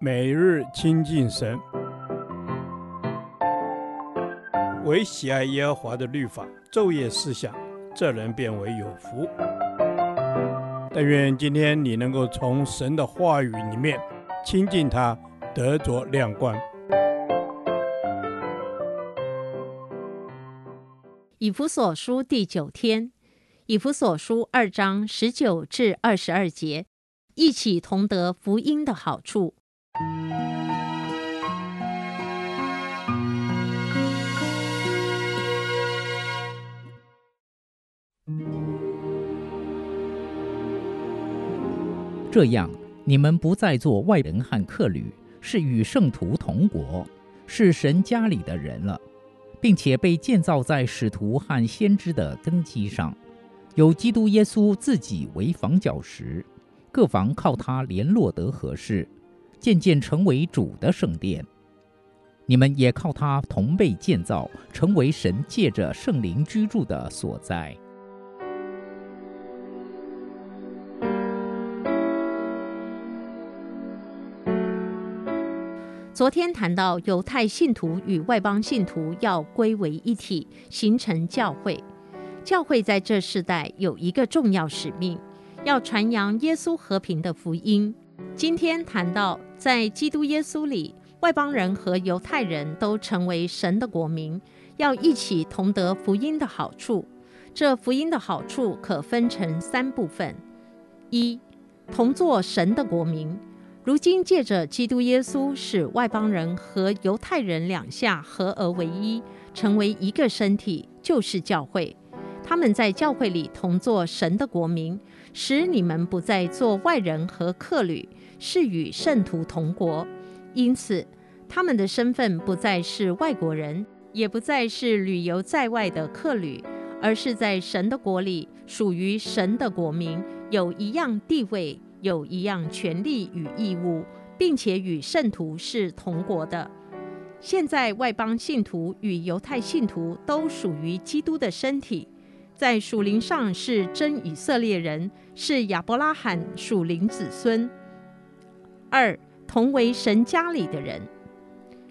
每日亲近神，唯喜爱耶和华的律法，昼夜思想，这人便为有福。但愿今天你能够从神的话语里面亲近他，得着亮光。以弗所书第九天，以弗所书二章十九至二十二节，一起同得福音的好处。这样，你们不再做外人和客旅，是与圣徒同国，是神家里的人了，并且被建造在使徒和先知的根基上，有基督耶稣自己为房角石，各房靠他联络得合适，渐渐成为主的圣殿。你们也靠他同被建造，成为神借着圣灵居住的所在。昨天谈到犹太信徒与外邦信徒要归为一体，形成教会。教会在这世代有一个重要使命，要传扬耶稣和平的福音。今天谈到在基督耶稣里，外邦人和犹太人都成为神的国民，要一起同得福音的好处。这福音的好处可分成三部分：一、同作神的国民。如今借着基督耶稣，使外邦人和犹太人两下合而为一，成为一个身体，就是教会。他们在教会里同作神的国民，使你们不再做外人和客旅，是与圣徒同国。因此，他们的身份不再是外国人，也不再是旅游在外的客旅，而是在神的国里属于神的国民，有一样地位。有一样权利与义务，并且与圣徒是同国的。现在外邦信徒与犹太信徒都属于基督的身体，在属灵上是真以色列人，是亚伯拉罕属灵子孙。二，同为神家里的人，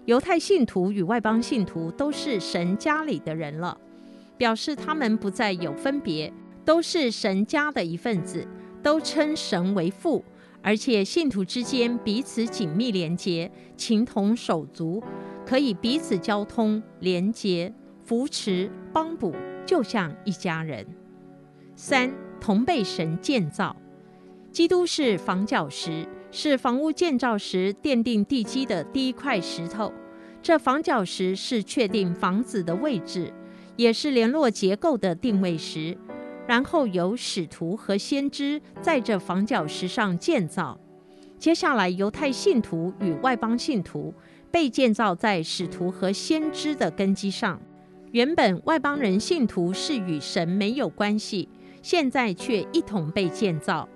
犹太信徒与外邦信徒都是神家里的人了，表示他们不再有分别，都是神家的一份子。都称神为父，而且信徒之间彼此紧密连结，情同手足，可以彼此交通、连结、扶持、帮补，就像一家人。三，同被神建造，基督是房角石，是房屋建造时奠定地基的第一块石头。这房角石是确定房子的位置，也是联络结构的定位石。然后由使徒和先知在这房角石上建造。接下来，犹太信徒与外邦信徒被建造在使徒和先知的根基上。原本外邦人信徒是与神没有关系，现在却一同被建造。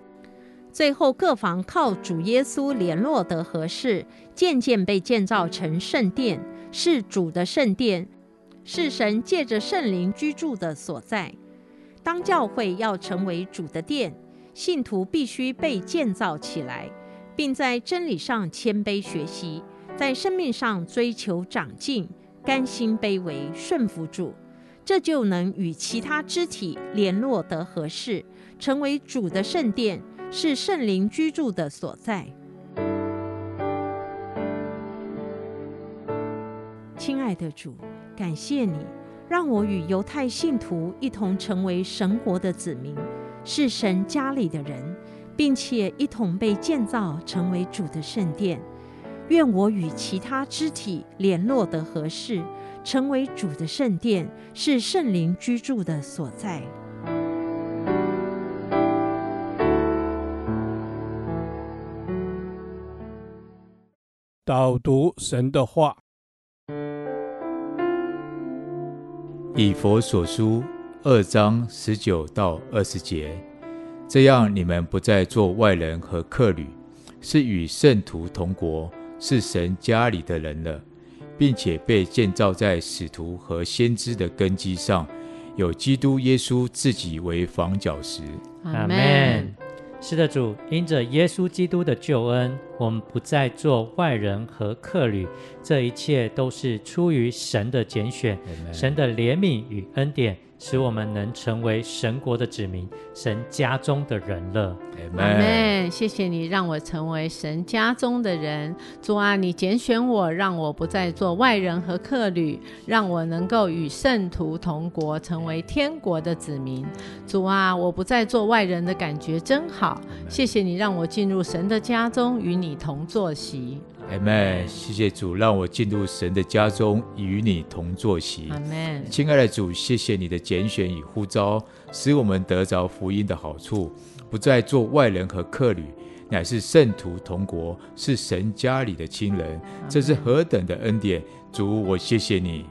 最后，各房靠主耶稣联络得合适，渐渐被建造成圣殿，是主的圣殿，是神借着圣灵居住的所在。当教会要成为主的殿，信徒必须被建造起来，并在真理上谦卑学习，在生命上追求长进，甘心卑微顺服主，这就能与其他肢体联络得合适，成为主的圣殿，是圣灵居住的所在。亲爱的主，感谢你。让我与犹太信徒一同成为神国的子民，是神家里的人，并且一同被建造成为主的圣殿。愿我与其他肢体联络得合适，成为主的圣殿，是圣灵居住的所在。导读神的话。以佛所书二章十九到二十节，这样你们不再做外人和客旅，是与圣徒同国，是神家里的人了，并且被建造在使徒和先知的根基上，有基督耶稣自己为房角石。阿门。是的，主，因着耶稣基督的救恩，我们不再做外人和客旅，这一切都是出于神的拣选，Amen. 神的怜悯与恩典。使我们能成为神国的子民，神家中的人了。阿门。谢谢你让我成为神家中的人。主啊，你拣选我，让我不再做外人和客旅，让我能够与圣徒同国，成为天国的子民。主啊，我不再做外人的感觉真好。谢谢你让我进入神的家中，与你同坐席。阿门，谢谢主，让我进入神的家中，与你同坐席。阿门，亲爱的主，谢谢你的拣选与呼召，使我们得着福音的好处，不再做外人和客旅，乃是圣徒同国，是神家里的亲人。这是何等的恩典！主，我谢谢你。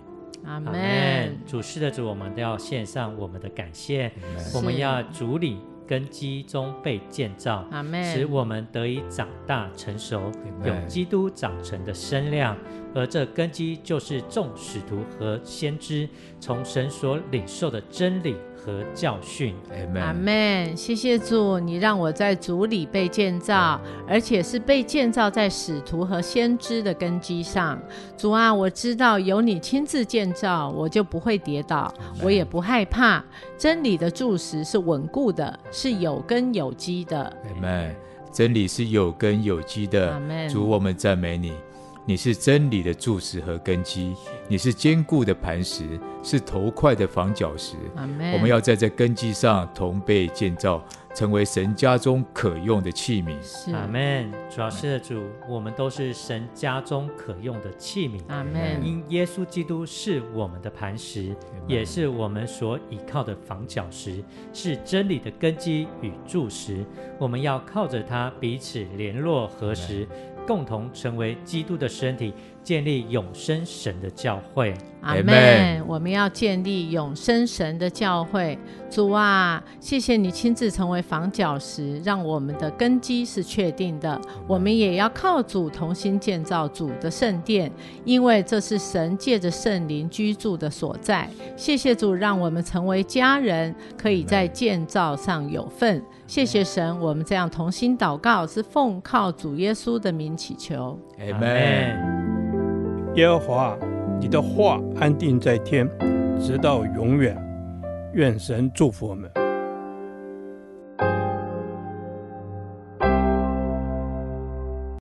阿门。主是的主，我们都要献上我们的感谢。我们要主里。根基中被建造，使我们得以长大成熟，有基督长成的身量。而这根基就是众使徒和先知从神所领受的真理和教训。阿门。谢谢主，你让我在主里被建造，而且是被建造在使徒和先知的根基上。主啊，我知道有你亲自建造，我就不会跌倒，我也不害怕。真理的柱石是稳固的，是有根有基的。阿门。真理是有根有基的。阿门。主，我们赞美你。你是真理的柱石和根基，你是坚固的磐石，是头块的房角石。我们要在这根基上同被建造，成为神家中可用的器皿。阿门。主要是的主，我们都是神家中可用的器皿。阿门。因耶稣基督是我们的磐石，也是我们所倚靠的房角石，是真理的根基与柱石。我们要靠着它彼此联络合实。共同成为基督的身体，建立永生神的教会。阿门。我们要建立永生神的教会。主啊，谢谢你亲自成为房角石，让我们的根基是确定的。我们也要靠主同心建造主的圣殿，因为这是神借着圣灵居住的所在。谢谢主，让我们成为家人，可以在建造上有份。谢谢神，我们这样同心祷告，是奉靠主耶稣的名祈求。阿门。耶和华，你的话安定在天，直到永远。愿神祝福我们。